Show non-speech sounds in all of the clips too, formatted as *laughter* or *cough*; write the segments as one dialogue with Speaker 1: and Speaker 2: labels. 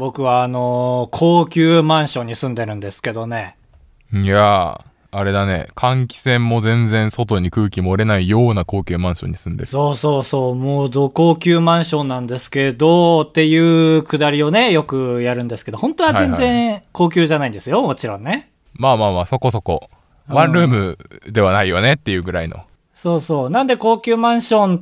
Speaker 1: 僕はあのー高級マンションに住んでるんですけどね。
Speaker 2: いやー、あれだね。換気扇も全然外に空気漏れないような高級マンションに住んでる。
Speaker 1: そうそうそう、もうど高級マンションなんですけど、っていうくだりをね、よくやるんですけど、本当は全
Speaker 2: はい
Speaker 1: 然高級じゃないんですよ、もちろんね。
Speaker 2: まあまあまあ、そこそこ。ワンルームではないよねっていうぐらいの。
Speaker 1: そうそう。なんで高級マンションっ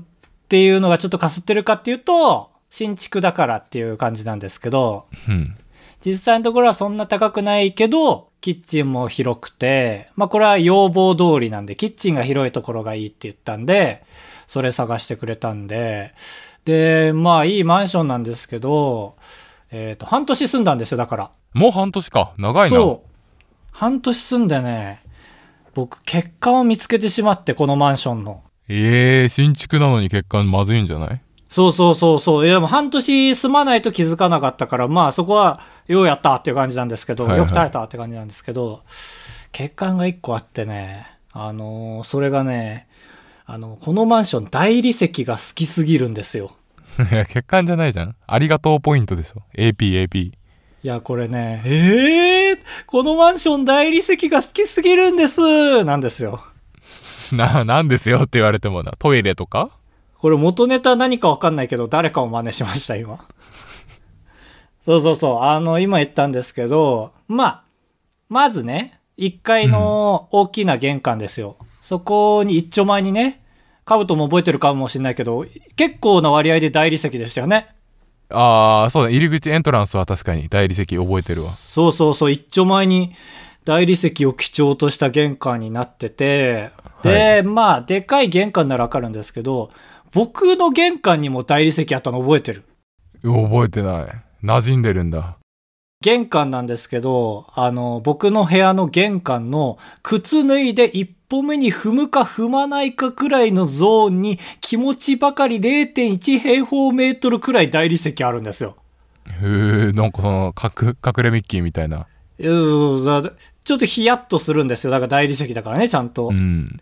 Speaker 1: ていうのがちょっとかすってるかっていうと、新築だからっていう感じなんですけど、
Speaker 2: うん。
Speaker 1: 実際のところはそんな高くないけど、キッチンも広くて、まあこれは要望通りなんで、キッチンが広いところがいいって言ったんで、それ探してくれたんで、で、まあいいマンションなんですけど、えっ、と、半年住んだんですよ、だから。
Speaker 2: もう半年か。長いな。
Speaker 1: そう。半年住んでね、僕、結果を見つけてしまって、このマンションの。
Speaker 2: ええー、新築なのに欠陥まずいんじゃない？
Speaker 1: そうそうそうそう。いや、もう半年住まないと気づかなかったから、まあそこは、ようやったっていう感じなんですけど、
Speaker 2: はいはい
Speaker 1: よく耐えたって感じなんですけど、欠陥が一個あってね、あのーそれがね、あの、このマンション大理石が好きすぎるんですよ。*laughs*
Speaker 2: いや、欠陥じゃないじゃん。ありがとうポイントでしょ。AP、AP。
Speaker 1: いや、これね、ええー、このマンション大理石が好きすぎるんですなんですよ。*laughs*
Speaker 2: な、なんですよって言われてもな。トイレとか？
Speaker 1: これ元ネタ何かわかんないけど、誰かを真似しました、今。*laughs* そうそうそう。あの、今言ったんですけど、まあ、まずね、1階の大きな玄関ですよ。そこに一丁前にね、カブトも覚えてるかもしれないけど、結構な割合で大理石でしたよね。
Speaker 2: ああ、そうだ。入り口エントランスは確かに大理石覚えてるわ。
Speaker 1: そうそうそう、一丁前に大理石を基調とした玄関になってて、で、まあ、でかい玄関ならわかるんですけど、僕の玄関にも大理石あったの覚えてる？
Speaker 2: 覚えてない。馴染んでるんだ。
Speaker 1: 玄関なんですけど、あの、僕の部屋の玄関の靴脱いで一歩目に踏むか踏まないかくらいのゾーンに気持ちばかり0.1平方メートルくらい大理石あるんですよ。
Speaker 2: へえ、なんかその、隠、隠れミッキーみたいな。
Speaker 1: いやだちょっとヒヤッとするんですよ。だから大理石だからね、ちゃんと。
Speaker 2: うん。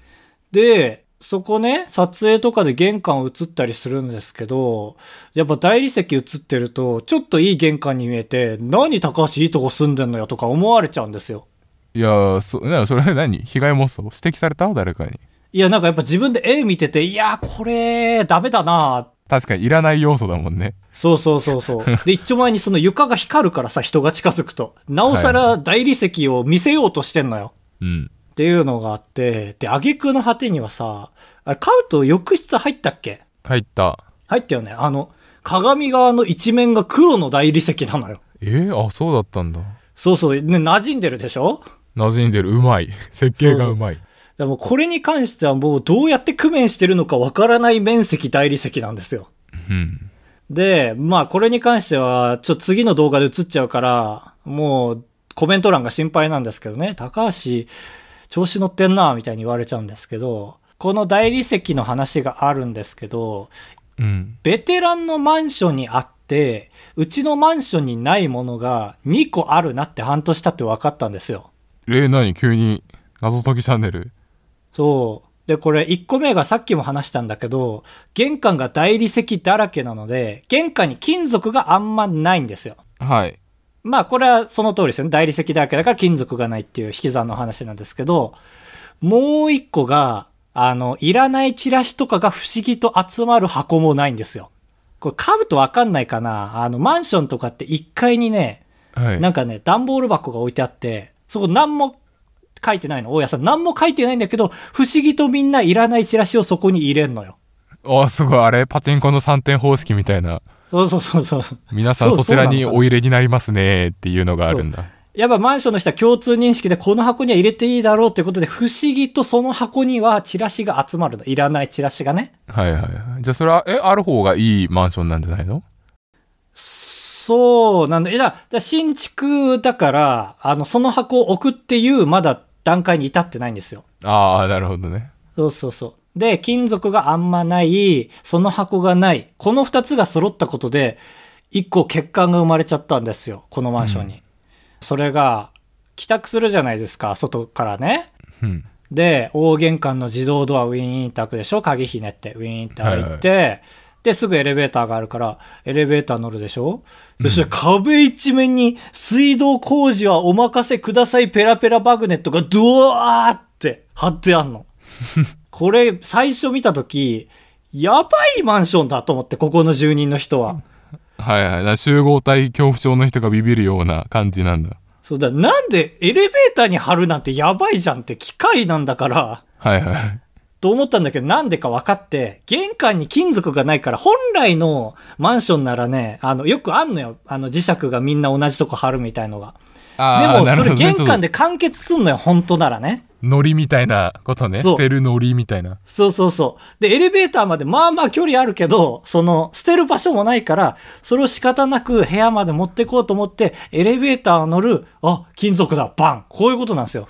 Speaker 1: で、そこね、撮影とかで玄関映ったりするんですけど、やっぱ大理石映ってると、ちょっといい玄関に見えて、何高橋いいとこ住んでんのよとか思われちゃうんですよ。
Speaker 2: いやー、そ、な、それ何？被害妄想？指摘された？誰かに？
Speaker 1: いや、なんかやっぱ自分で絵見てて、いや、これ、ダメだな
Speaker 2: 確かにいらない要素だもんね。
Speaker 1: そうそうそうそう。*laughs* で、一丁前にその床が光るからさ、人が近づくと。なおさら大理石を見せようとしてんのよ。
Speaker 2: うん。
Speaker 1: っていうのがあって、で、挙句の果てにはさ、あれ、買うと浴室入ったっけ？
Speaker 2: 入った。
Speaker 1: 入ったよね。あの、鏡側の一面が黒の大理石なのよ。
Speaker 2: えー、あ、そうだったんだ。
Speaker 1: そうそう、ね、馴染んでるでしょ？
Speaker 2: 馴染んでる。うまい。設計がうまい。
Speaker 1: でもこれに関してはもうどうやって工面してるのかわからない面積大理石なんですよ。
Speaker 2: うん。
Speaker 1: で、まあこれに関しては、ちょっと次の動画で映っちゃうから、もうコメント欄が心配なんですけどね、高橋、調子乗ってんな、みたいに言われちゃうんですけど、この大理石の話があるんですけど、
Speaker 2: うん。
Speaker 1: ベテランのマンションにあって、うちのマンションにないものが2個あるなって半年経って分かったんですよ。
Speaker 2: えー、何？急に謎解きチャンネル？
Speaker 1: そう。で、これ1個目がさっきも話したんだけど、玄関が大理石だらけなので、玄関に金属があんまないんですよ。
Speaker 2: はい。
Speaker 1: まあこれはその通りですよね。大理石だらけだから金属がないっていう引き算の話なんですけど、もう一個が、あの、いらないチラシとかが不思議と集まる箱もないんですよ。これ買うとわかんないかなあの、マンションとかって1階にね、
Speaker 2: はい。
Speaker 1: なんかね、段ボール箱が置いてあって、そこ何も書いてないの。大家さん何も書いてないんだけど、不思議とみんないらないチラシをそこに入れんのよ。
Speaker 2: あ、すごい。あれパチンコの3点方式みたいな。
Speaker 1: そうそうそうそう。
Speaker 2: 皆さん
Speaker 1: そ
Speaker 2: ちらにお入れになりますねっていうのがあるんだ。
Speaker 1: やっぱマンションの人は共通認識でこの箱には入れていいだろうってことで、不思議とその箱にはチラシが集まるの。いらないチラシがね。
Speaker 2: はいはいはい。じゃあそれは、え、ある方がいいマンションなんじゃないの？
Speaker 1: そうなんだ。いや、だから新築だから、あの、その箱を置くっていう、まだ段階に至ってないんですよ。
Speaker 2: ああ、なるほどね。
Speaker 1: そうそうそう。で、金属があんまない、その箱がない。この二つが揃ったことで、一個欠陥が生まれちゃったんですよ。このマンションに。それが、帰宅するじゃないですか、外からね。
Speaker 2: うん。
Speaker 1: で、大玄関の自動ドアウィーンって開くでしょ鍵ひねって、ウィーンって開いて、で、すぐエレベーターがあるから、エレベーター乗るでしょそしたら壁一面に水道工事はお任せくださいペラペラマグネットがドワーって貼ってあんの。*laughs* これ、最初見たとき、やばいマンションだと思って、ここの住人の人は。
Speaker 2: はいはい。集合体恐怖症の人がビビるような感じなんだ。
Speaker 1: そうだ、なんでエレベーターに貼るなんてやばいじゃんって機械なんだから。
Speaker 2: はいはい。
Speaker 1: と思ったんだけど、なんでか分かって、玄関に金属がないから、本来のマンションならね、あの、よくあんのよ。あの、磁石がみんな同じとこ貼るみたいのが。
Speaker 2: あ
Speaker 1: でも、それ玄関で完結すんのよ、本当ならね。
Speaker 2: ノリみたいなことね。捨てるノリみたいな。
Speaker 1: そうそうそう。で、エレベーターまでまあまあ距離あるけど、その、捨てる場所もないから、それを仕方なく部屋まで持ってこうと思って、エレベーターを乗る、あ、金属だ、バンこういうことなんですよ。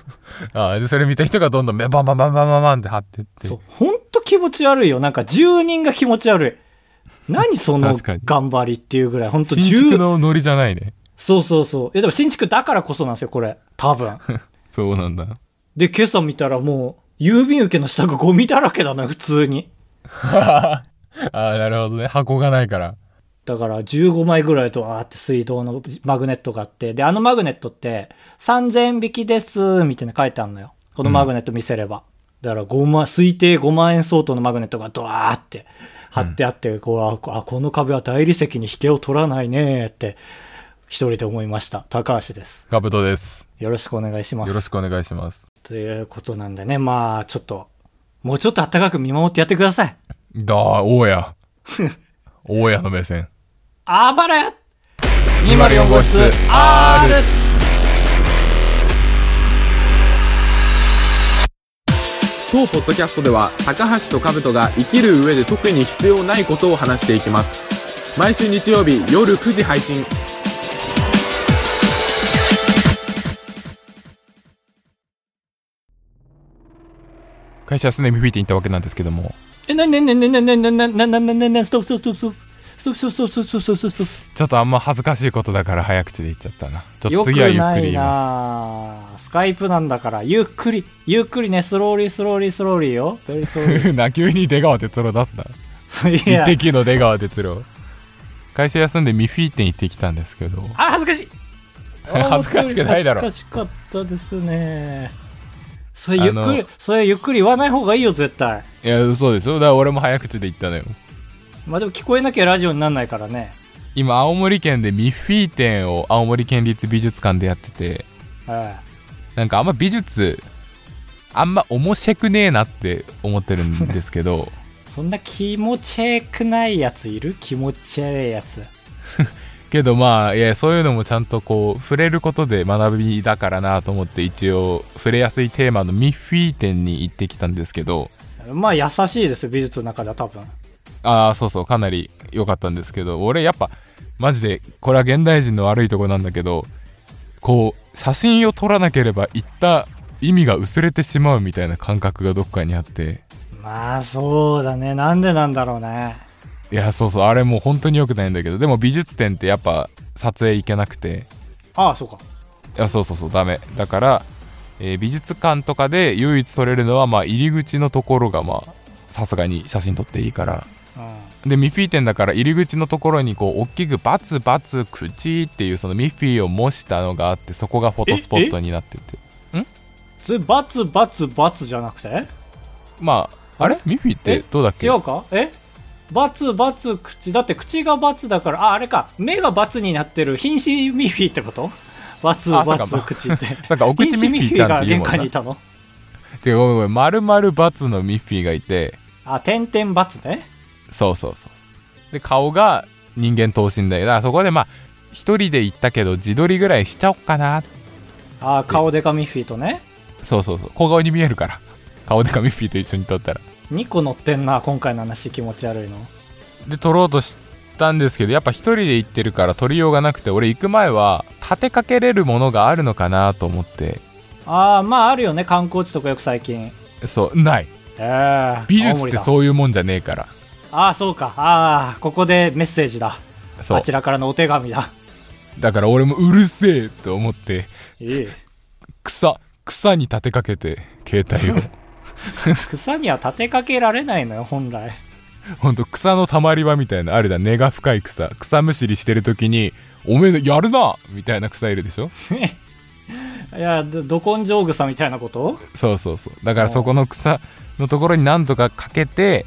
Speaker 1: *laughs*
Speaker 2: ああ、で、それ見た人がどんどんバンバンバンバンバンバンって貼ってって。
Speaker 1: そう。ほんと気持ち悪いよ。なんか住人が気持ち悪い。何その頑張りっていうぐらい、ほんと
Speaker 2: 新築のノリじゃないね。
Speaker 1: そうそうそう。え、でも新築だからこそなんですよ、これ。多分。*laughs*
Speaker 2: そうなんだ。
Speaker 1: で、今朝見たらもう、郵便受けの下がゴミだらけだな、普通に。*laughs*
Speaker 2: ああ、なるほどね。箱がないから。
Speaker 1: だから15枚ぐらいとわーって水道のマグネットがあって、で、あのマグネットって3000円引きです、みたいなの書いてあるのよ。このマグネット見せれば。だから5万、推定5万円相当のマグネットがドワーって貼ってあって、こうあ、あこの壁は大理石に引けを取らないねって、一人で思いました。高橋です。
Speaker 2: カブトです。
Speaker 1: よろしくお願いします。
Speaker 2: よろしくお願いします。
Speaker 1: ということなんでね、まあ、ちょっと、もうちょっと暖かく見守ってやってください。
Speaker 2: だあ、大家。*laughs* 大家の目線。
Speaker 1: あばらや !204 号室 R!
Speaker 3: 当ポッドキャストでは高橋と兜が生きる上で特に必要ないことを話していきます毎週日曜日夜9時配信
Speaker 2: 会社休んでミッフィー展に行ったわけなんですけども、
Speaker 1: え、なになになになになになになになになになストップストップストップストップストップストップストップストップ
Speaker 2: ちょっとあんま恥ずかしいことだから早口で言っちゃったな。ちょっと次はゆっくり言いま
Speaker 1: なスカイプなんだから、ゆっくり、ゆっくりね、 slowly slowly slowly よ。 very slowly
Speaker 2: す。な、急に出川哲郎出すな。一
Speaker 1: や、
Speaker 2: 滴の出川哲郎。会社休んでミッフィー展行ってきたんですけど、
Speaker 1: あ、恥ずかしい *laughs*
Speaker 2: 恥ずかしくないだろ
Speaker 1: 恥ずかしかったですね。それゆっくり、それゆっくり言わない方がいいよ、絶対。
Speaker 2: いや、そうですよ。だから俺も早口で言ったのよ。
Speaker 1: まあでも聞こえなきゃラジオになんないからね。
Speaker 2: 今、青森県でミッフィー店を青森県立美術館でやってて、
Speaker 1: はい。
Speaker 2: なんかあんま美術、あんま面白くねえなって思ってるんですけど、*laughs*
Speaker 1: そんな気持ちよくないやついる？気持ち悪いやつ。*laughs*
Speaker 2: けどまあ、いや、そういうのもちゃんとこう、触れることで学びだからなと思って一応、触れやすいテーマのミッフィー店に行ってきたんですけど、
Speaker 1: まあ優しいですよ、美術の中では多分。
Speaker 2: ああ、そうそう、かなり良かったんですけど、俺やっぱ、マジで、これは現代人の悪いとこなんだけど、こう、写真を撮らなければ言った意味が薄れてしまうみたいな感覚がどっかにあって、
Speaker 1: まあそうだね。なんでなんだろうね。
Speaker 2: いや、そうそう、あれもう本当に良くないんだけど、でも美術展ってやっぱ撮影行けなくて、
Speaker 1: ああ、そうか。
Speaker 2: いや、そうそうそう、ダメ。だから、えー美術館とかで唯一撮れるのは、まあ、入り口のところが、まあ、さすがに写真撮っていいから。
Speaker 1: うん。
Speaker 2: で、ミッフィー店だから入り口のところに、こう、大きくバツバツ口っていう、そのミッフィーを模したのがあって、そこがフォトスポットになってて。
Speaker 1: それ、バツバツバツじゃなくて？
Speaker 2: まあ、あれ？ミッフィーって
Speaker 1: え？
Speaker 2: どうだっけ？
Speaker 1: 違うか？え？バツバツ口。だって口がバツだから、あ、あれか。目がバツになってる瀕死ミッフィーってことバツ
Speaker 2: あ
Speaker 1: バツ口って。
Speaker 2: さっきお口ミッフィーちゃん
Speaker 1: が玄
Speaker 2: って言うもんな。
Speaker 1: 関にいたの？
Speaker 2: てかごめんごめん、丸々バツのミッフィーがいて、
Speaker 1: あ、点々バツね。
Speaker 2: そうそうそう。で、顔が人間等身大。だからそこでまあ、一人で行ったけど、自撮りぐらいしちゃおっかな。
Speaker 1: あ、顔デカミッフィーとね。
Speaker 2: そうそうそう。小顔に見えるから。顔でかミッフィーと一緒に撮ったら。
Speaker 1: 2個乗ってんな、今回の話気持ち悪いの。
Speaker 2: で、撮ろうとしたんですけど、やっぱ一人で行ってるから撮りようがなくて、俺行く前は、立てかけれるものがあるのかなと思って、
Speaker 1: ああ、まああるよね、観光地とかよく最近。
Speaker 2: そう、ない。
Speaker 1: ええ
Speaker 2: 美術って
Speaker 1: う。
Speaker 2: そういうもんじゃねえから。
Speaker 1: ああ、そうか。ああ、ここでメッセージだ。あ。ちらからのお手紙だ。
Speaker 2: だから俺もうるせえと思って、
Speaker 1: いい。
Speaker 2: 草、草に立てかけて、携帯を。*laughs*
Speaker 1: 草には立てかけられないのよ、本来。
Speaker 2: ほんと草のたまり場みたいなあるじゃん。根が深い草。草むしりしてる時におめえやるな!みたいな草いるでしょ? *laughs*
Speaker 1: いやどど根性草みたいなこと?
Speaker 2: そうそうそう。だからそこの草のところになんとかかけて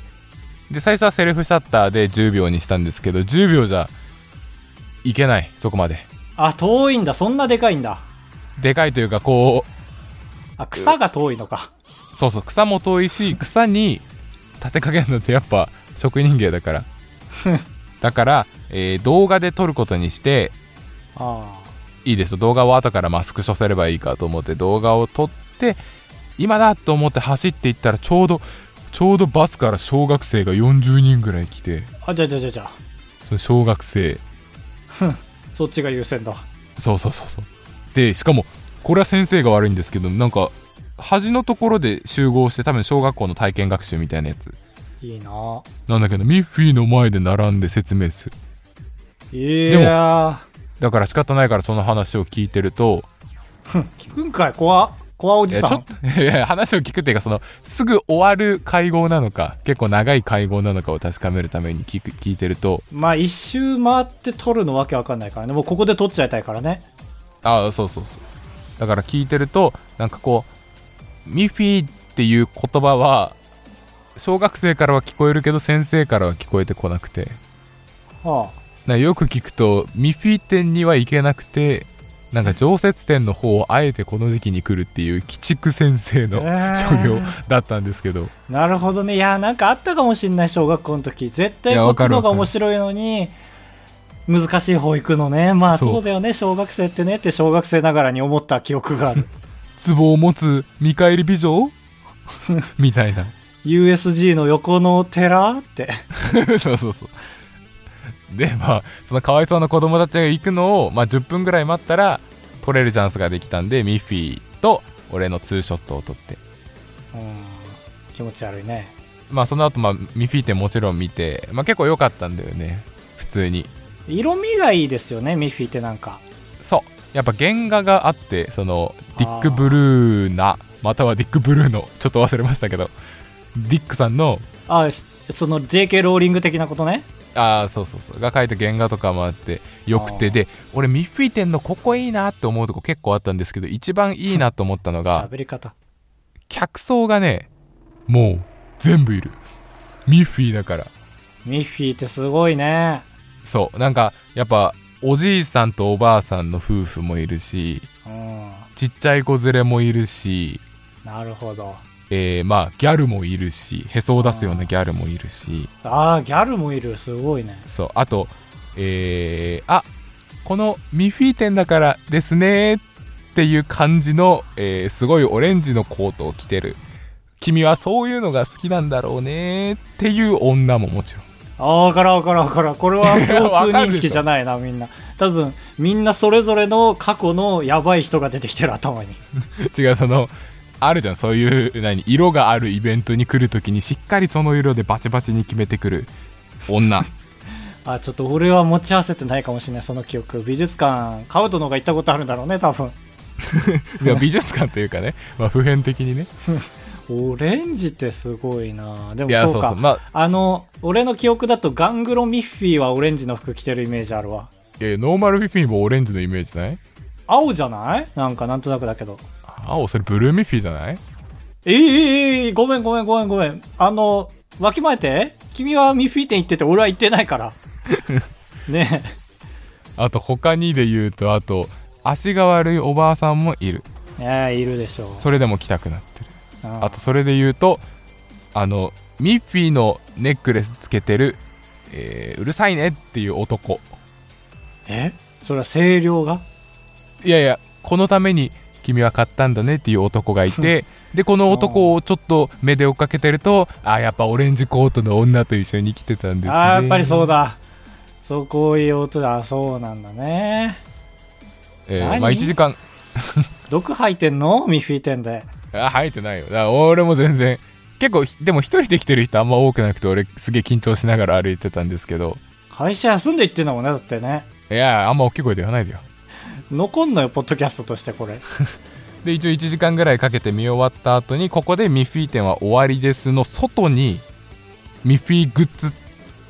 Speaker 2: で最初はセルフシャッターで10秒にしたんですけど10秒じゃいけないそこまで。
Speaker 1: あ遠いんだ。そんなでかいんだ。
Speaker 2: でかいというかこ
Speaker 1: あ草が遠いのか。
Speaker 2: うそうそう草も遠いし草に立てかけるのってやっぱ職人芸だから。*laughs* だから、えー動画で撮ることにして
Speaker 1: あ
Speaker 2: いいですよ。動画を後からマスク処せればいいかと思って動画を撮って今だと思って走っていったらちょうどちょうどバスから小学生が40人ぐらい来て。
Speaker 1: ああじゃあじゃあじゃあじゃあ。
Speaker 2: その小学生。
Speaker 1: そっちが優先だ。
Speaker 2: そうそうそうそう。でしかもこれは先生が悪いんですけどなんか端のところで集合して多分小学校の体験学習みたいなやつ。
Speaker 1: いいな。
Speaker 2: なんだけどミッフィーの前で並んで説明する。
Speaker 1: い
Speaker 2: でも
Speaker 1: や
Speaker 2: だから仕方ないからその話を聞いてると
Speaker 1: ー聞くんかい？怖怖おじさん。
Speaker 2: ちょっといや話を聞くっていうかそのすぐ終わる会合なのか結構長い会合なのかを確かめるために聞く聞いてると。
Speaker 1: まあ一周回って撮るのわけわかんないからね。もうここで撮っちゃいたいからね。
Speaker 2: ああそうそうそう。だから聞いてるとなんかこうミッフィーっていう言葉は小学生からは聞こえるけど先生からは聞こえてこなくて。
Speaker 1: は
Speaker 2: なんかよく聞くとミッフィー店には行けなくてなんか常設店の方をあえてこの時期に来るっていう鬼畜先生の
Speaker 1: えー。
Speaker 2: 所業だったんですけど、
Speaker 1: あなるほどね。いやなんかあったかもしんない小学校の時。絶対こっちの方が面白いのに難しい方行くのね。まあ
Speaker 2: そう。
Speaker 1: そうだよね。小学生ってねって小学生ながらに思った記憶がある
Speaker 2: 壺を持つ見返り美女？*laughs* みたいな。
Speaker 1: USG の横の寺って。*laughs*
Speaker 2: そうそうそう。でまあそのかわいそうな子供たちが行くのを、まあ、10分ぐらい待ったら撮れるチャンスができたんでミッフィーと俺のツーショットを撮って。
Speaker 1: うん。気持ち悪いね。
Speaker 2: まあその後、まあミッフィー店もちろん見て、まあ、結構良かったんだよね。普通に。
Speaker 1: 色味がいいですよねミッフィーってなんか。
Speaker 2: そう。やっぱ原画があってそのディック・ブルーナまたはディック・ブルーのちょっと忘れましたけどディックさんの
Speaker 1: あその JK ローリング的なことね？
Speaker 2: ああそうそうそう。が描いた原画とかもあってよくて。で俺ミッフィー店のここいいなって思うとこ結構あったんですけど一番いいなと思ったのが *laughs*
Speaker 1: 喋り方。
Speaker 2: 客層がねもう全部いる。ミッフィーだから。
Speaker 1: ミッフィーってすごいね。
Speaker 2: そう。なんかやっぱおじいさんとおばあさんの夫婦もいるし
Speaker 1: うん
Speaker 2: ちっちゃい子連れもいるし
Speaker 1: なるほど。
Speaker 2: えー、まあギャルもいるしへそを出すようなギャルもいるし。
Speaker 1: ああギャルもいる。すごいね。
Speaker 2: そうあとえー、あこのミッフィー店だからですねっていう感じの、えーすごいオレンジのコートを着てる。君はそういうのが好きなんだろうねっていう女ももちろん
Speaker 1: ああ分からん分からん分からん。これは共通認識じゃないなみんな。*laughs* 多分みんなそれぞれの過去のやばい人が出てきてる頭に。*laughs*
Speaker 2: 違うそのあるじゃんそういう何色があるイベントに来るときにしっかりその色でバチバチに決めてくる女。*laughs*
Speaker 1: あちょっと俺は持ち合わせてないかもしれないその記憶。美術館。カウトの方が行ったことあるんだろうね多分。
Speaker 2: いや美術館というかね、まあ、普遍的にね
Speaker 1: オレンジってすごいな。でもそ
Speaker 2: ううそう。まあ
Speaker 1: あの俺の記憶だとガングロミッフィーはオレンジの服着てるイメージあるわ。
Speaker 2: いやノーマルフィフィンもオレンジのイメージない？
Speaker 1: 青じゃない？なんかなんとなくだけど。
Speaker 2: 青それブルーミッフィーじゃない？
Speaker 1: えー、えーえーごめんごめんごめんごめん。あのわきまえて君はミッフィー店行ってて俺は行ってないから。*laughs* ね。
Speaker 2: あと他にで言うとあと足が悪いおばあさんもいる。
Speaker 1: ええーいるでしょう。
Speaker 2: それでも来たくなってる。
Speaker 1: うん
Speaker 2: あとそれで言うとあのミッフィーのネックレスつけてる、えーうるさいねっていう男。
Speaker 1: え？それは声量が？
Speaker 2: いやいやこのために君は買ったんだねっていう男がいてでこの男をちょっと目で追っかけてるとあやっぱオレンジコートの女と一緒に来てたんですね。
Speaker 1: ああやっぱりそうだ。そうこういう音だ。そうなんだね。
Speaker 2: えー
Speaker 1: 何？
Speaker 2: まあ1時間。
Speaker 1: 毒吐いてんの？ミッフィー店で
Speaker 2: あ入ってないよ。だから俺も全然。結構でも一人で来てる人あんま多くなくて俺すげえ緊張しながら歩いてたんですけど。
Speaker 1: 会社休んで行ってんだもんねだってね。
Speaker 2: いやあんま大きい声で言わないでよ。
Speaker 1: 残んのよポッドキャストとしてこれ。*laughs*
Speaker 2: で一応1時間ぐらいかけて見終わった後にここでミッフィー店は終わりですの外にミッフィーグッズ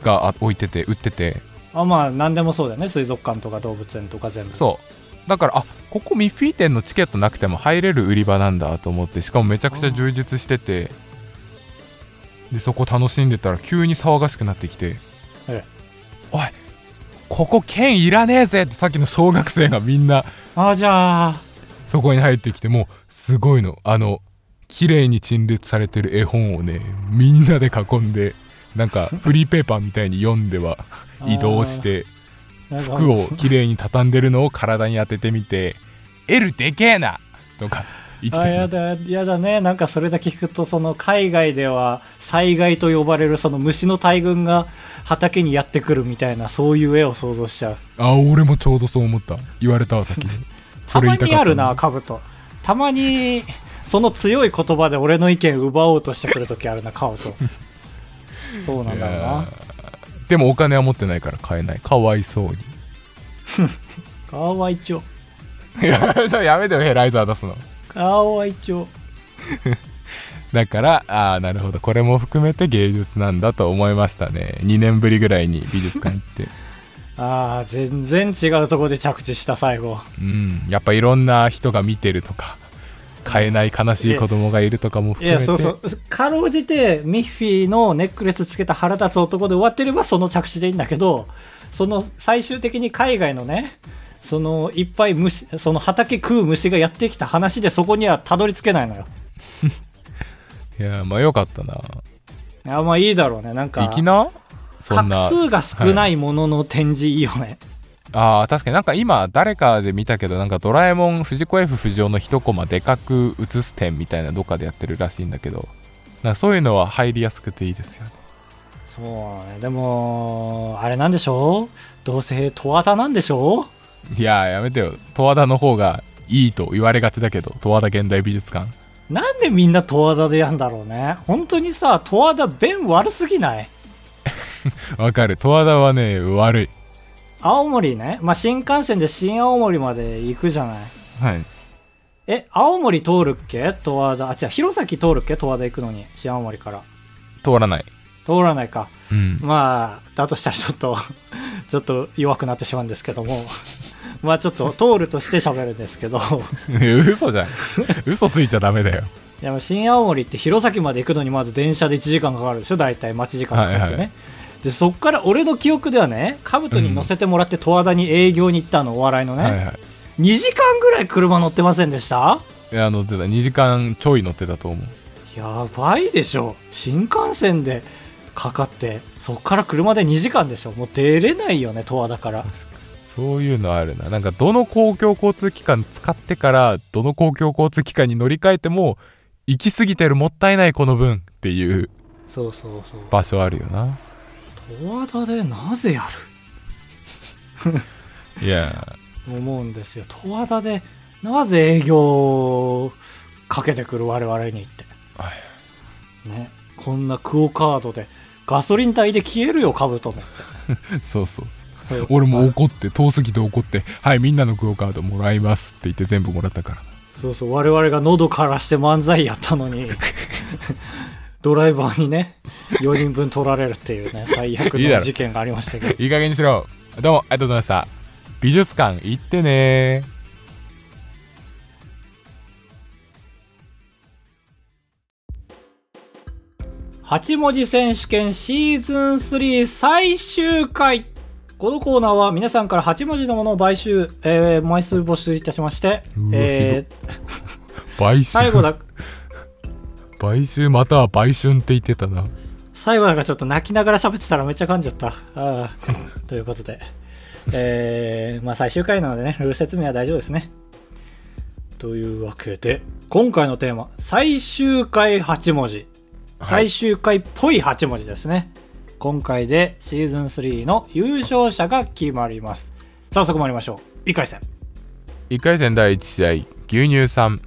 Speaker 2: があ置いてて売ってて。
Speaker 1: あまあ何でもそうだよね。水族館とか動物園とか全部。
Speaker 2: そうだからあここミッフィー店のチケットなくても入れる売り場なんだと思ってしかもめちゃくちゃ充実しててでそこ楽しんでたら急に騒がしくなってきて
Speaker 1: ええ「
Speaker 2: おいここ券いらねえぜ!」ってさっきの小学生がみんな
Speaker 1: あじゃあ。
Speaker 2: そこに入ってきてもうすごいの。あの綺麗に陳列されてる絵本をねみんなで囲んでなんかフリーペーパーみたいに読んでは *laughs* 移動して服を綺麗に畳んでるのを体に当ててみて「L でけえな!」とか言って
Speaker 1: あやだやだね。なんかそれだけ聞くとその海外では災害と呼ばれるその虫の大群が畑にやってくるみたいなそういう絵を想像しちゃう。
Speaker 2: あ俺もちょうどそう思った。言われたわ先に。*laughs*
Speaker 1: たまにあるな
Speaker 2: そ
Speaker 1: カブトたまにその強い言葉で俺の意見奪おうとしてくるときあるなカブトそうなんだろうな
Speaker 2: でもお金は持ってないから買えない。かわいそうに。
Speaker 1: かわいちょ。
Speaker 2: いやじゃあやめてよヘライザー出すの。
Speaker 1: かわいちょ。*laughs*
Speaker 2: だからああなるほど。これも含めて芸術なんだと思いましたね。2年ぶりぐらいに美術館行って。*laughs*
Speaker 1: ああ全然違うとこで着地した最後。
Speaker 2: うん。やっぱいろんな人が見てるとか買えない悲しい子供がいるとかも
Speaker 1: い
Speaker 2: 含めて。
Speaker 1: やそうそう。かろうじてミッフィーのネックレスつけた腹立つ男で終わってればその着地でいいんだけどその最終的に海外のねそのいっぱい虫その畑食う虫がやってきた話でそこにはたどり着けないのよ。*laughs*
Speaker 2: いやまあよかったな。い
Speaker 1: やまあいいだろうね。なんか
Speaker 2: 行きな？そんな
Speaker 1: 画数が少
Speaker 2: は
Speaker 1: ないものの展示いいよね、
Speaker 2: ああ確かになんか今誰かで見たけどなんかドラえもん藤子 F 不二雄の一コマでかく映す展みたいなどっかでやってるらしいんだけど。なんかそういうのは入りやすくていいですよね。
Speaker 1: そうね。でもあれなんでしょう？どうせ十和田なんでしょ
Speaker 2: いやーやめてよ。十和田の方がいいと言われがちだけど十和田現代美術館。
Speaker 1: うなんでみんな十和田でやんだろうね？本当にさ十和田弁悪すぎない？*laughs*
Speaker 2: わかる。十和田はね悪い
Speaker 1: 青森ね、まあ、新幹線で新青森まで行くじゃない。
Speaker 2: はい。
Speaker 1: え青森通るっけ？十和田。あ違う。弘前通るっけ？十和田行くのに。新青森から。
Speaker 2: 通らない。
Speaker 1: 通らないか。
Speaker 2: うん。
Speaker 1: まあだとしたらちょっと *laughs* ちょっと弱くなってしまうんですけども。*laughs* まあちょっと通るとして喋るんですけど。*laughs*
Speaker 2: 嘘じゃん。嘘ついちゃダメだよ。
Speaker 1: いや新青森って弘前まで行くのにまず電車で1時間かかるでしょ？大体待ち時間かかってね、
Speaker 2: はいはい
Speaker 1: でそっから俺の記憶ではね兜に乗せてもらって十和田に営業に行ったのお笑いのね、
Speaker 2: はいはい。
Speaker 1: 2時間ぐらい車乗ってませんでした？
Speaker 2: いや乗ってた。2時間ちょい乗ってたと思う。
Speaker 1: やばいでしょ。新幹線でかかってそっから車で2時間でしょ。もう出れないよね十和田から。
Speaker 2: そういうのあるな。なんかどの公共交通機関使ってからどの公共交通機関に乗り換えても行き過ぎてるもったいないこの分っていう
Speaker 1: そうそうそう。
Speaker 2: 場所あるよな
Speaker 1: 十和田でなぜや *laughs*
Speaker 2: いや。
Speaker 1: る思うんですよ。十和田でなぜ営業をかけてくる我々にって。
Speaker 2: は
Speaker 1: ね。こんなクオ・カードでガソリン代で消えるよカブトの *laughs*
Speaker 2: そうそうそう。俺も怒って遠すぎて怒って「はいみんなのクオカードもらいます」って言って全部もらったから。
Speaker 1: そうそう。我々が喉からして漫才やったのに *laughs* ドライバーにね *laughs* 4人分取られるっていうね最悪の事件がありましたけど。
Speaker 2: いい加減にしろ。どうもありがとうございました。美術館行ってね。
Speaker 1: 8文字選手権シーズン3最終回。このコーナーは皆さんから8文字のものを買収、えー、枚数募集いたしましてえー、*laughs*
Speaker 2: 買収。
Speaker 1: 最後だ、
Speaker 2: 買収または売春って言ってたな
Speaker 1: 最後なんかちょっと泣きながら喋ってたらめっちゃ噛んじゃった。ああ *laughs* ということで。えー、まあ最終回なのでね、ルール説明は大丈夫ですね。というわけで、今回のテーマ、最終回8文字。最終回っぽい8文字ですね。今回でシーズン3の優勝者が決まります。早速参りましょう。1回戦。
Speaker 2: 1回戦第1試合牛乳さん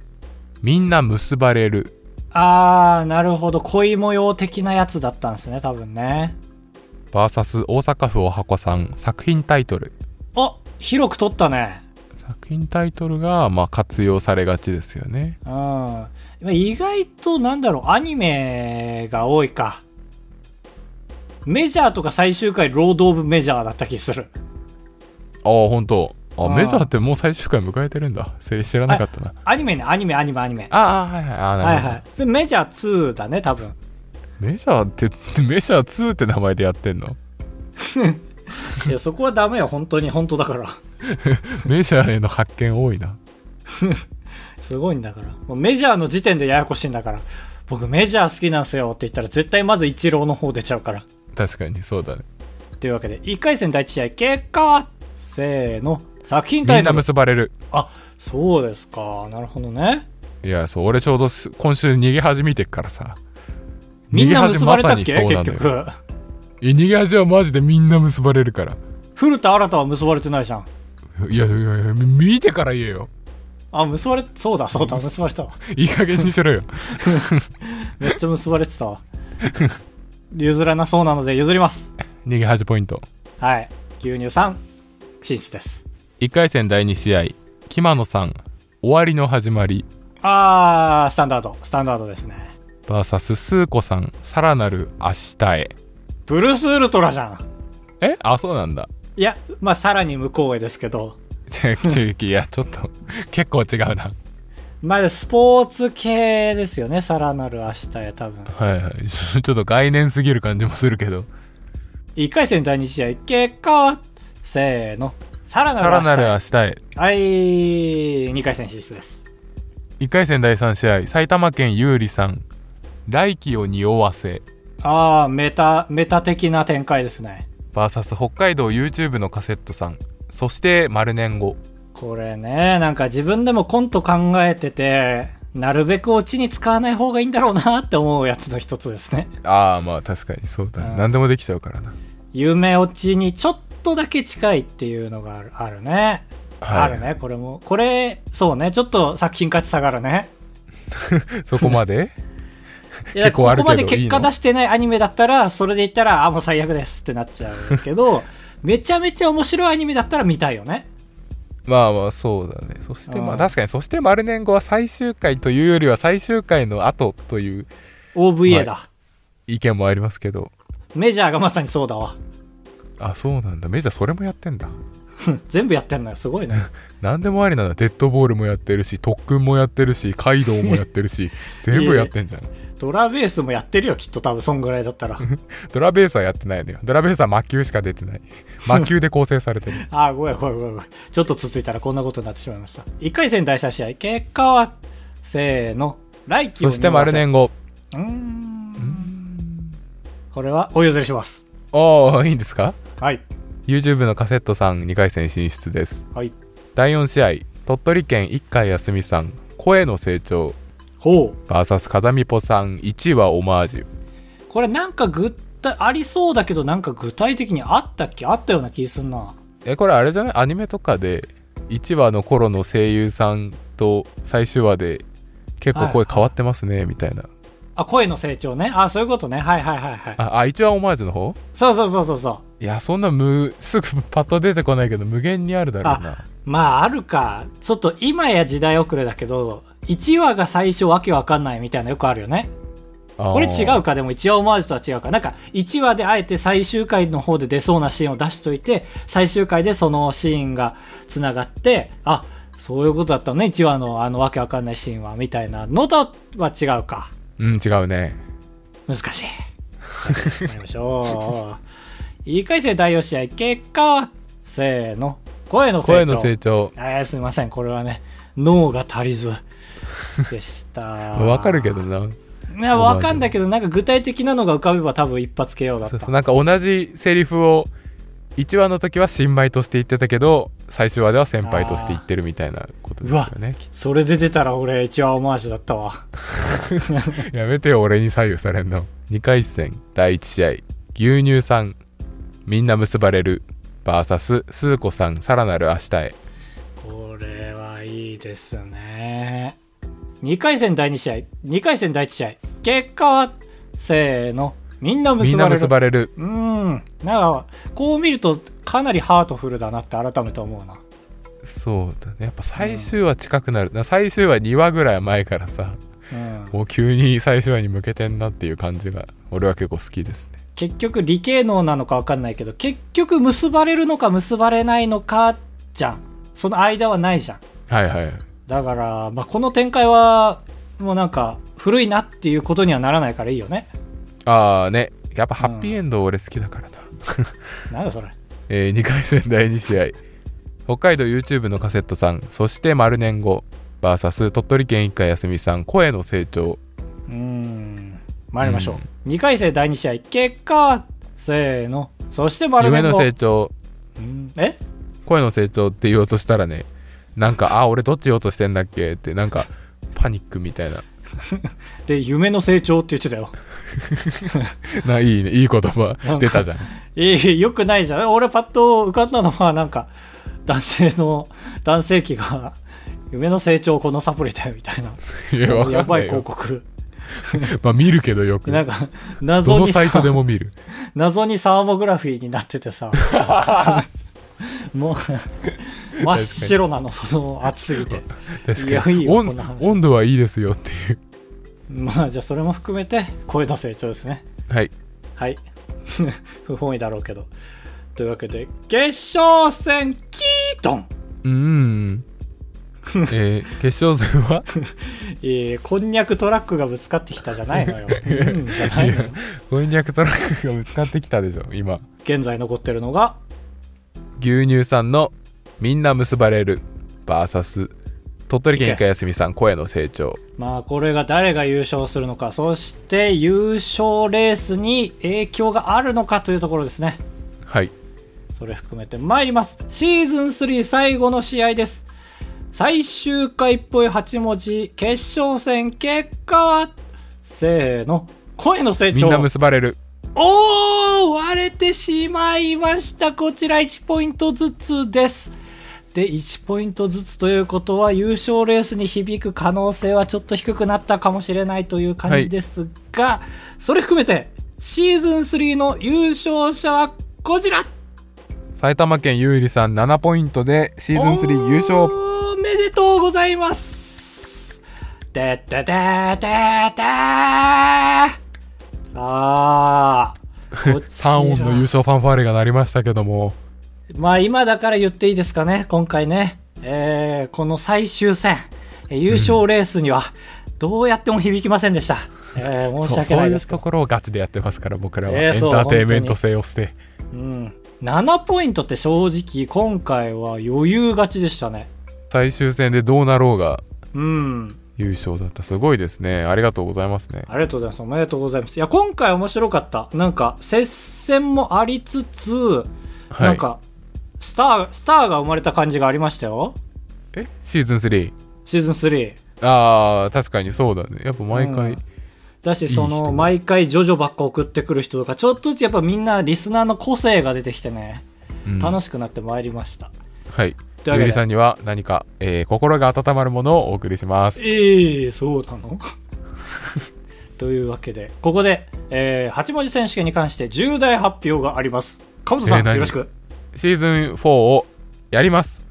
Speaker 2: みんな結ばれる
Speaker 1: あー、なるほど。恋模様的なやつだったんですね、多分ね。
Speaker 2: VS 大阪府おはこさん作品タイトル
Speaker 1: あ、広く取ったね。
Speaker 2: 作品タイトルがまあ活用されがちですよね
Speaker 1: うん。意外となんだろう、アニメが多いか。メジャーとか最終回ロード・オブ・メジャーだった気する。
Speaker 2: ああ本当あメジャーってもう最終回迎えてるんだそれ知らなかったな
Speaker 1: アニメね、アニメ、アニメ、アニメ。
Speaker 2: ああはいはいああなるほど、
Speaker 1: はいはい。それメジャー2だね、多分。
Speaker 2: メジャーって *laughs* メジャー2って名前でやってんの？*laughs*
Speaker 1: いや、そこはダメよ、本当に、本当だから。*laughs*
Speaker 2: メジャーへの発見多いな
Speaker 1: すごいんだから。もうメジャーの時点でややこしいんだから。僕メジャー好きなんすよって言ったら絶対まずイチローの方出ちゃうから。
Speaker 2: 確かにそうだね
Speaker 1: というわけで、1回戦第1試合、結果は、せーの、作品タ
Speaker 2: みんな
Speaker 1: イトル。
Speaker 2: 結ばれる
Speaker 1: あ、そうですか。なるほどね。
Speaker 2: いやそう俺ちょうどす今週逃げ恥見てっからさ
Speaker 1: みんな結ばれたっけ？
Speaker 2: 逃げ恥
Speaker 1: 結
Speaker 2: まさにそうなのよ
Speaker 1: 局。
Speaker 2: え逃げ恥はマジでみんな結ばれるから
Speaker 1: 古田新太は結ばれてないじゃん。
Speaker 2: いやいやいやみ見てから言えよ
Speaker 1: あ、結ばれ、そうだ、そうだ、結ばれたわ。
Speaker 2: いい加減にしろよ *laughs*
Speaker 1: めっちゃ結ばれてたわ。譲らなそうなので譲ります。
Speaker 2: 逃げ恥ポイント
Speaker 1: はい。牛乳さん、進出です。
Speaker 2: 1回戦第2試合キマノさん終わりの始まり
Speaker 1: あー、スタンダード。スタンダードですね。
Speaker 2: VS スーコさんさらなる明日へ
Speaker 1: ブルースウルトラじゃん。
Speaker 2: え？あそうなんだ
Speaker 1: いや、まあ、さらに向こうへですけど。
Speaker 2: いやちょっと結構違うな
Speaker 1: まあ、スポーツ系ですよね。さらなる明日へ、多分。
Speaker 2: はいはいちょ *laughs* ちょっと概念すぎる感じもするけど
Speaker 1: 1回戦第2試合、結果は、せーの。さらな
Speaker 2: る
Speaker 1: る明日へ。はい、2回戦進出です。
Speaker 2: 1回戦第3試合埼玉県有利さん。来季を匂わせ。
Speaker 1: あー、メタ、メタ的な展開ですね。
Speaker 2: VS 北海道 YouTube のカセットさん。そして丸年後。
Speaker 1: これね、なんか自分でもコント考えてて、なるべくオチに使わない方がいいんだろうなって思うやつの一つですね。
Speaker 2: ああまあ確かにそうだ、
Speaker 1: うん。
Speaker 2: 何でもできちゃうからな。
Speaker 1: 夢オチにちょっとだけ近いっていうのがあるね。
Speaker 2: はい
Speaker 1: あるね、これも。これ、そうね、ちょっと作品価値下がるね。*laughs*
Speaker 2: そこまで？結構あるけど
Speaker 1: ここまで結果出してないアニメだったら、それで言ったら、あ、もう最悪ですってなっちゃうけど、*laughs* めちゃめちゃ面白いアニメだったら見たいよね。
Speaker 2: まあまあそうだねそしてま
Speaker 1: うん
Speaker 2: あ確かにそして丸年後は最終回というよりは最終回の後という
Speaker 1: OVA だ。
Speaker 2: 意見もありますけど
Speaker 1: メジャーがまさにそうだわ。
Speaker 2: あそうなんだメジャーそれもやってんだ *laughs*
Speaker 1: 全部やってんのよ。すごいね。*laughs*
Speaker 2: 何でもありなのデッドボールもやってるし特訓もやってるしカイドウもやってるし *laughs* 全部やってんじゃん
Speaker 1: ドラベースもやってるよ、きっと多分、そんぐらいだったら。
Speaker 2: ドラベースはやってないのよドラベースは魔球しか出てない魔球で構成されてる
Speaker 1: あー、ごめんごめんごめん。ちょっとつついたらこんなことになってしまいました。1回戦第3試合、結果は、せーの、来季を
Speaker 2: そして丸年後
Speaker 1: うーん。これはお譲りします。
Speaker 2: ああいいんですか？
Speaker 1: はい。
Speaker 2: YouTube のカセットさん2回戦進出です
Speaker 1: はい。
Speaker 2: 第4試合鳥取県一回休みさん声の成長
Speaker 1: ほう。
Speaker 2: VS 風見ぽさん1話オマージュ
Speaker 1: これなんか具体、ありそうだけどなんか具体的にあったっけ？あったような気すんな。
Speaker 2: えこれあれじゃない？アニメとかで1話の頃の声優さんと最終話で結構声変わってますねみたいな
Speaker 1: あ、声の成長ね。あ、そういうことね。はいはいはいはい。
Speaker 2: ああ1話オマージュの方？
Speaker 1: そうそうそうそうそう。
Speaker 2: いやそんなむ *laughs* すぐパッと出てこないけど無限にあるだろうな
Speaker 1: まああるか。ちょっと今や時代遅れだけど、1話が最初わけわかんないみたいなのよくあるよね。これ違うか、でも1話オマージュとは違うか。なんか、1話であえて最終回の方で出そうなシーンを出しといて、最終回でそのシーンが繋がって、あ、そういうことだったのね、1話のあのわけわかんないシーンは、みたいなのとは違うか。
Speaker 2: うん違うね
Speaker 1: 難しい。やりましょう。1回戦第4試合、結果は、せーの、声の成長。
Speaker 2: 声の成長
Speaker 1: えー、すみません、これはね、脳が足りずでした。
Speaker 2: わかるけどな
Speaker 1: ね、わかんだけど、なんか具体的なのが浮かべば多分一発 KO だった。
Speaker 2: そうそうなんか同じセリフを1話の時は新米として言ってたけど最終話では先輩として言ってるみたいなことですよね
Speaker 1: それで出たら俺一話オマージュだったわ。
Speaker 2: と *laughs* やめてよ俺に左右されんの。2回戦第1試合牛乳さんみんな結ばれる VS スー子さんさらなる明日へ。
Speaker 1: これはいいですね。2回戦第2試合、2回戦第1試合、結果は、せーの、みんな
Speaker 2: みんな
Speaker 1: 結ばれる。
Speaker 2: 結ばれる
Speaker 1: うーん。なんか、こう見るとかなりハートフルだなって改めて思うな。
Speaker 2: そうだねやっぱ最終話近くなる、な最終話2話ぐらい前からさ
Speaker 1: うん。
Speaker 2: もう急に最終話に向けてんなっていう感じが俺は結構好きですね
Speaker 1: 結局理系能なのかわかんないけど、結局結ばれるのか結ばれないのかじゃん。その間はないじゃん。
Speaker 2: はいはい
Speaker 1: だから、まあ、この展開は、もうなんか、古いなっていうことにはならないからいいよね。
Speaker 2: ああねやっぱハッピーエンド俺好きだからな、
Speaker 1: なんだそれ。*laughs*
Speaker 2: え2回戦第2試合。北海道 YouTube のカセットさん。そして丸年後。VS 鳥取県一回休みさん。声の成長。
Speaker 1: うーん。参りましょう。2回戦第2試合、結果は、せーの。そして丸
Speaker 2: 夢の
Speaker 1: 年後
Speaker 2: 成長。
Speaker 1: うん。え？
Speaker 2: 声の成長って言おうとしたらねなんかあ俺どっち言おうとしてんだっけってなんかパニックみたいな。*laughs*
Speaker 1: で、夢の成長って言ってたよ。*laughs*
Speaker 2: ないいねいい言葉出たじゃん
Speaker 1: いい、よくないじゃん。俺パッと浮かんだのは、なんか、男性の、*laughs* 男性器が、夢の成長このサプリだよ、みたいな。
Speaker 2: いや
Speaker 1: ばい広告。*laughs*
Speaker 2: まあ見るけどよく
Speaker 1: なんか、謎にさ
Speaker 2: どのサイトでも見る
Speaker 1: 謎にサーモグラフィーになっててさ。もう、真っ白なの、その、熱すぎて。
Speaker 2: 確
Speaker 1: いやいいよ
Speaker 2: かに温
Speaker 1: こんな話
Speaker 2: 温度はいいですよっていう
Speaker 1: まあ、じゃあそれも含めて、声の成長ですね。
Speaker 2: はい
Speaker 1: はい。*laughs* 不本意だろうけど。というわけで、決勝戦、キートン
Speaker 2: うーん *laughs* えー決勝戦は？*laughs*
Speaker 1: えー、こんにゃくトラックがぶつかってきたじゃないのよ。うん、じゃないのよ。
Speaker 2: こんにゃくトラックがぶつかってきたでしょ今
Speaker 1: 現在残ってるのが、
Speaker 2: 牛乳さんのみんな結ばれる VS 鳥取県一回休みさん声の成長
Speaker 1: まあこれが誰が優勝するのか、そして優勝レースに影響があるのかというところですね。
Speaker 2: はい
Speaker 1: それ含めて参ります。シーズン3最後の試合です。最終回っぽい8文字、決勝戦結果は、せーの、声の成長。
Speaker 2: みんな結ばれる
Speaker 1: おー割れてしまいました。こちら1ポイントずつです。で、1ポイントずつということは優勝レースに響く可能性はちょっと低くなったかもしれないという感じですが、それ含めてシーズン3の優勝者はこちら。
Speaker 2: 埼玉県ゆうりさん7ポイントでシーズン3優勝。
Speaker 1: おめでとうございます。てっててててさあ、こちら。*laughs*
Speaker 2: 3音の優勝ファンファーレが鳴りましたけども
Speaker 1: まあ今だから言っていいですかね、今回ね。えー、この最終戦、えー優勝レースには、どうやっても響きませんでした。えー、申し
Speaker 2: そう
Speaker 1: 訳
Speaker 2: そういうと
Speaker 1: ないですけど。
Speaker 2: ころをガチでやってますから僕らは、エンターテインメント性を捨て
Speaker 1: うん。7ポイントって正直、今回は余裕勝ちでしたね。
Speaker 2: 最終戦でどうなろうが
Speaker 1: うん。
Speaker 2: 優勝だったすごいですねありがとうございますね
Speaker 1: ありがとうございます。おめでとうございます。いや、今回面白かった。なんか、接戦もありつつ、
Speaker 2: はい
Speaker 1: なんか、スター、スターが生まれた感じがありましたよ。
Speaker 2: え？シーズン3
Speaker 1: シーズン3。
Speaker 2: ああ確かにそうだね。やっぱ毎回、
Speaker 1: うん。だし、その、毎回ジョジョばっか送ってくる人とか、ちょっとずつやっぱみんなリスナーの個性が出てきてね、
Speaker 2: うん。
Speaker 1: 楽しくなってまいりました。
Speaker 2: はい。ゆうりさんには何か、えー心が温まるものをお送りします。
Speaker 1: ええそうなの？*laughs* というわけで、ここで、えー、8文字選手権に関して重大発表があります。かぶとさん、
Speaker 2: えー何？
Speaker 1: よろしく。
Speaker 2: シーズン4をやります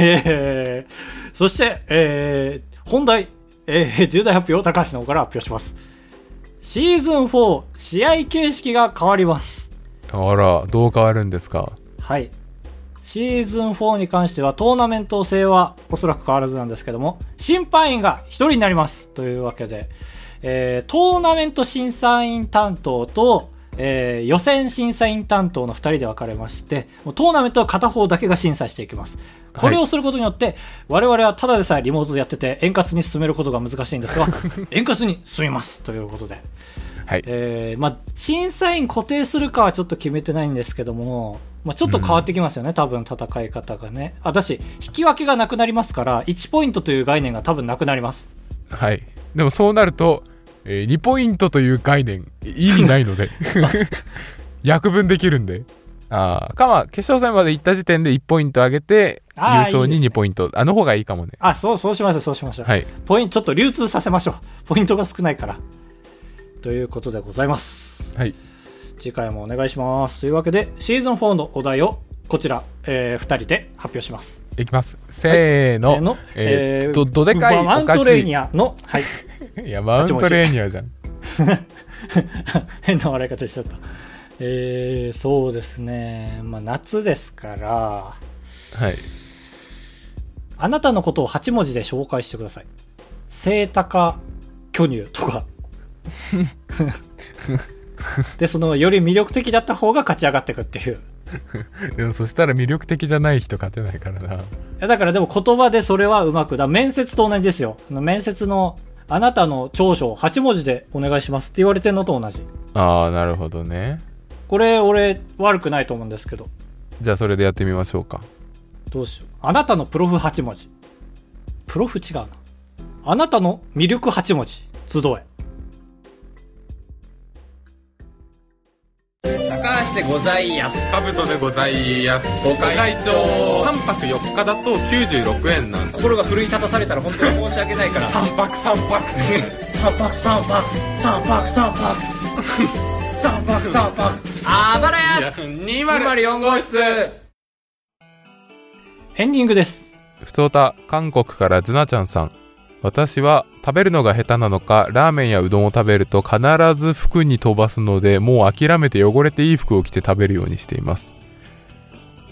Speaker 1: えー、*laughs* そして、えー、本題、えー、重大発表を高橋の方から発表します。シーズン4、試合形式が変わります。
Speaker 2: あらどう変わるんですか？
Speaker 1: はい。シーズン4に関してはトーナメント制はおそらく変わらずなんですけども、審判員が1人になります。というわけで、えー、トーナメント審査員担当と、えー予選審査員担当の2人で分かれまして、もうトーナメントは片方だけが審査していきます。これをすることによって、我々はただでさえリモートでやってて円滑に進めることが難しいんですが、*laughs* 円滑に進みます。ということで。
Speaker 2: はい
Speaker 1: えーまあ、審査員固定するかはちょっと決めてないんですけども、まあ、ちょっと変わってきますよね、多分戦い方がね。あ、だし、引き分けがなくなりますから、1ポイントという概念が多分なくなります。
Speaker 2: はいでもそうなると、えー2ポイントという概念意味ないので *laughs* 約分できるんでああかまあ決勝戦まで行った時点で1ポイント上げて優勝に
Speaker 1: いいですね
Speaker 2: 2ポイントあの方がいいかもね
Speaker 1: あ、そう、そうしましょう、そうしましょう。
Speaker 2: はい
Speaker 1: ポイント、ちょっと流通させましょう。ポイントが少ないから。ということでございます。
Speaker 2: はい
Speaker 1: 次回もお願いします。というわけで、シーズン4のお題を、こちら、え2人で発表します。
Speaker 2: いきますせーの、
Speaker 1: えーの
Speaker 2: えー
Speaker 1: えー
Speaker 2: どどでかいお菓子
Speaker 1: トレーニアの、はい。*laughs*
Speaker 2: いやマウントレーニアじゃん *laughs*
Speaker 1: 変な笑い方しちゃった。えー、そうですね。まあ、夏ですから、
Speaker 2: はい
Speaker 1: あなたのことを8文字で紹介してください。清高巨乳とか。*laughs* で、その、より魅力的だった方が勝ち上がっていくっていう。
Speaker 2: でもそしたら魅力的じゃない人勝てないからない
Speaker 1: やだからでも言葉でそれはうまくだ。面接と同じですよ。面接の、あなたの長所を8文字でお願いしますって言われてんのと同じ。
Speaker 2: ああなるほどね
Speaker 1: これ、俺、悪くないと思うんですけど。
Speaker 2: じゃあそれでやってみましょうか
Speaker 1: どうしよう。あなたのプロフ8文字。プロフ違うな。あなたの魅力8文字。集え。
Speaker 4: 高橋でございやす。
Speaker 3: カブトでございます
Speaker 4: ご会長
Speaker 3: 3泊4日だと96円なんで
Speaker 4: 心が奮い立たされたら本当に申し訳ないから。
Speaker 3: 3泊3泊
Speaker 4: 三泊三泊三泊三泊三泊三泊あばらや
Speaker 3: 204
Speaker 4: 204号室
Speaker 1: エンディングです。
Speaker 2: ふつおた韓国からズナちゃんさん私は食べるのが下手なのかラーメンやうどんを食べると必ず服に飛ばすのでもう諦めて汚れていい服を着て食べるようにしています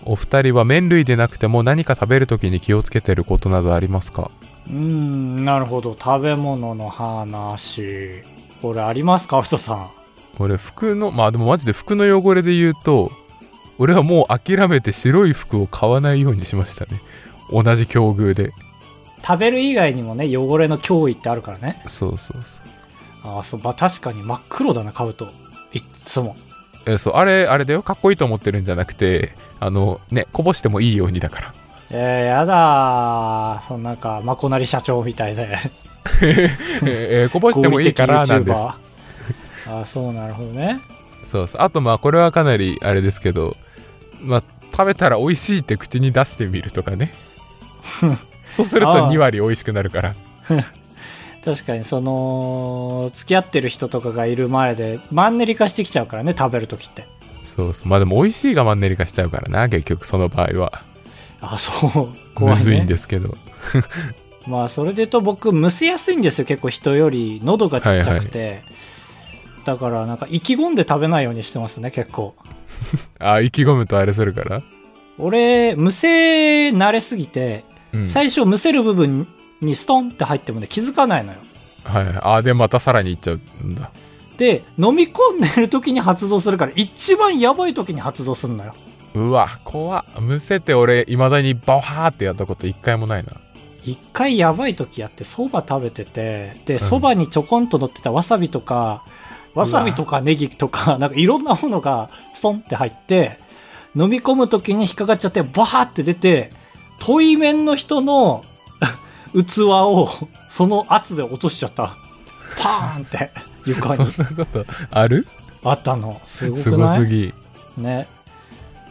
Speaker 2: お二人は麺類でなくても何か食べるときに気をつけてることなどありますか？
Speaker 1: うーん、なるほど。食べ物の話。これありますか？ふとさん。
Speaker 2: 俺服のまあでもマジで服の汚れで言うと俺はもう諦めて白い服を買わないようにしましたね同じ境遇で
Speaker 1: 食べる以外にもね、汚れの脅威ってあるからね。
Speaker 2: そうそうそう
Speaker 1: ああ、そう、まあ、確かに真っ黒だな、買うと。いっつも。
Speaker 2: えそうあれあれだよかっこいいと思ってるんじゃなくてあのねこぼしてもいいようにだから
Speaker 1: えー、やだー。そのなんか、まこなり社長みたいで。*laughs*
Speaker 2: えーこぼしてもいいからなんです
Speaker 1: あ、そう、なるほどね。
Speaker 2: そうそうあとまあこれはかなりあれですけどまあ食べたら美味しいって口に出してみるとかね *laughs* そうすると
Speaker 1: ああ
Speaker 2: 2割美味しくなるから *laughs*
Speaker 1: 確かに、その、付き合ってる人とかがいる前で、マンネリ化してきちゃうからね、食べるときって。
Speaker 2: そうそうまあでも美味しいがマンネリ化しちゃうからな結局その場合は
Speaker 1: あそう。怖い、ね。
Speaker 2: むずいんですけど *laughs*
Speaker 1: まあ、それで言うと僕、むせやすいんですよ、結構人より。喉がちっちゃくて。だから、なんか、意気込んで食べないようにしてますね、結構。*laughs*
Speaker 2: あ意気込むとあれするから？
Speaker 1: 俺、むせ慣れすぎて、
Speaker 2: うん。
Speaker 1: 最初、むせる部分にストンって入ってもね、気づかないのよ。
Speaker 2: はいはい。あでまたさらにいっちゃうんだ。
Speaker 1: で、飲み込んでる時に発動するから、一番やばい時に発動するのよ。
Speaker 2: うわ怖っ。むせて俺いまだにバワーってやったこと一回もないな。
Speaker 1: 一回やばい時やって、蕎麦食べてて、で、
Speaker 2: ん。
Speaker 1: 蕎麦にちょこんと乗ってたわさびとか、わさびとかネギとか、なんかいろんなものがストンって入って、飲み込む時に引っかかっちゃって、バーって出て、遠い面の人の器を、その圧で落としちゃった。パーンって、床
Speaker 2: そん
Speaker 1: に
Speaker 2: なことある？
Speaker 1: あったの。すご
Speaker 2: す
Speaker 1: くない？
Speaker 2: ごすぎ
Speaker 1: ね。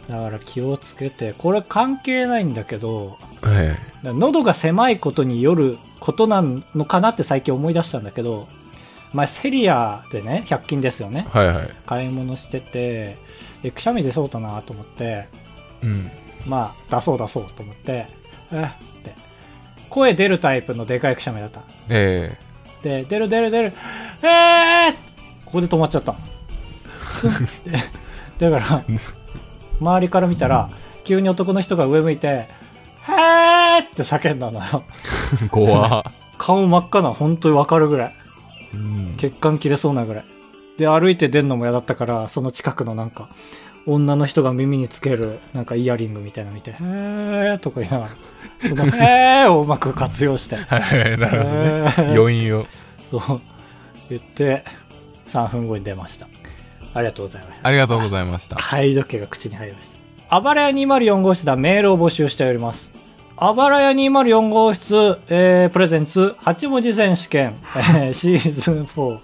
Speaker 1: だから気をつけて、これ関係ないんだけど、
Speaker 2: はい
Speaker 1: 喉が狭いことによることなのかなって最近思い出したんだけど、前セリアでね、100均ですよね。
Speaker 2: はいはい
Speaker 1: 買い物してて、え、くしゃみ出そうだなと思って、
Speaker 2: うん
Speaker 1: まあ、出そう出そうと思って、えって。声出るタイプのでかいくしゃみだった。
Speaker 2: え
Speaker 1: で、出る出る出る、えーここで止まっちゃった *laughs* だから、周りから見たら、急に男の人が上向いて、へーって叫んだのよ。
Speaker 2: え怖っ
Speaker 1: 顔真っ赤な、本当にわかるぐらい。
Speaker 2: うん
Speaker 1: 血管切れそうなぐらい。で、歩いて出んのも嫌だったから、その近くのなんか、女の人が耳につける、なんかイヤリングみたいなの見て、へーとか言いながら、*laughs* その、へーをうまく活用して、
Speaker 2: はいはいなるほどね。余韻を。
Speaker 1: そう、言って、3分後に出ました。ありがとうございました。
Speaker 2: ありがとうございました。
Speaker 1: 貝時計が口に入りました。あばらや204号室ではメールを募集しております。あばらや204号室、えー、プレゼンツ8文字選手権、えーシーズン4、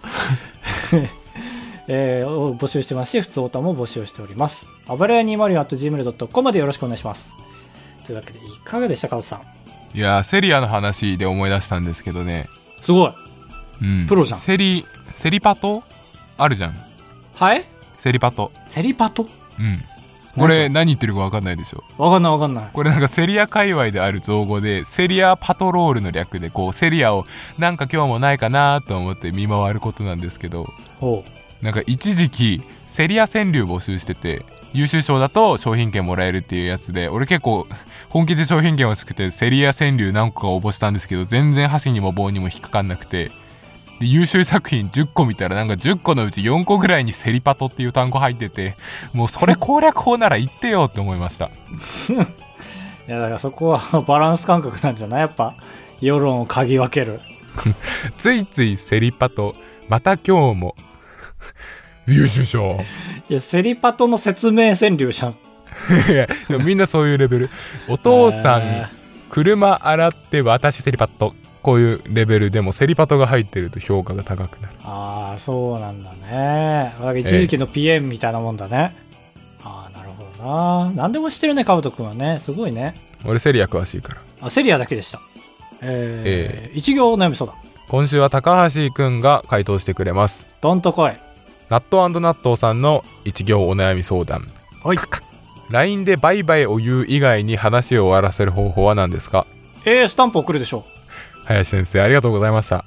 Speaker 1: えーを募集してますし、ふつおたも募集しております。あばらや 204.gmail.com までよろしくお願いします。というわけで、いかがでしたか、おさん？
Speaker 2: いやーセリアの話で思い出したんですけどね
Speaker 1: すごい。
Speaker 2: うん
Speaker 1: プロじゃん
Speaker 2: セリセリパト？あるじゃん
Speaker 1: はい？
Speaker 2: セリパト
Speaker 1: セリパト？
Speaker 2: うんこれ何言ってるか分かんないでしょ？
Speaker 1: わかんないわかんない。
Speaker 2: これなんかセリア界隈である造語でセリアパトロールの略でこうセリアをなんか今日もないかなと思って見回ることなんですけど
Speaker 1: ほう。
Speaker 2: なんか一時期セリア川柳募集してて優秀賞だと商品券もらえるっていうやつで俺結構本気で商品券欲しくてセリア川柳何個か応募したんですけど全然箸にも棒にも引っかかんなくて。で優秀作品10個見たらなんか10個のうち4個ぐらいにセリパトっていう単語入っててもうそれ攻略法なら言ってよって思いました。*laughs*
Speaker 1: いや、だからそこは *laughs* バランス感覚なんじゃない？やっぱ、世論を嗅ぎ分ける。*laughs*
Speaker 2: ついついセリパトまた今日も優秀賞
Speaker 1: いや、セリパトの説明川柳じゃん。
Speaker 2: みんなそういうレベルお父さん、
Speaker 1: え
Speaker 2: 車洗って私セリパットこういうレベルでもセリパトが入ってると評価が高くなる
Speaker 1: ああ、そうなんだね。一時期の PM みたいなもんだね。ああ、なるほどな。何でも知ってるね、カブト君はね。すごいね。
Speaker 2: 俺セリア詳しいから
Speaker 1: あ、セリアだけでした。えー、一行お悩み相談。
Speaker 2: 今週は高橋くんが回答してくれます
Speaker 1: どんとこい。
Speaker 2: ナットナットさんの一行お悩み相談。
Speaker 1: はい。
Speaker 2: LINE でバイバイを言う以外に話を終わらせる方法は何ですか？
Speaker 1: えー、スタンプ送るでしょ
Speaker 2: 林先生ありがとうございました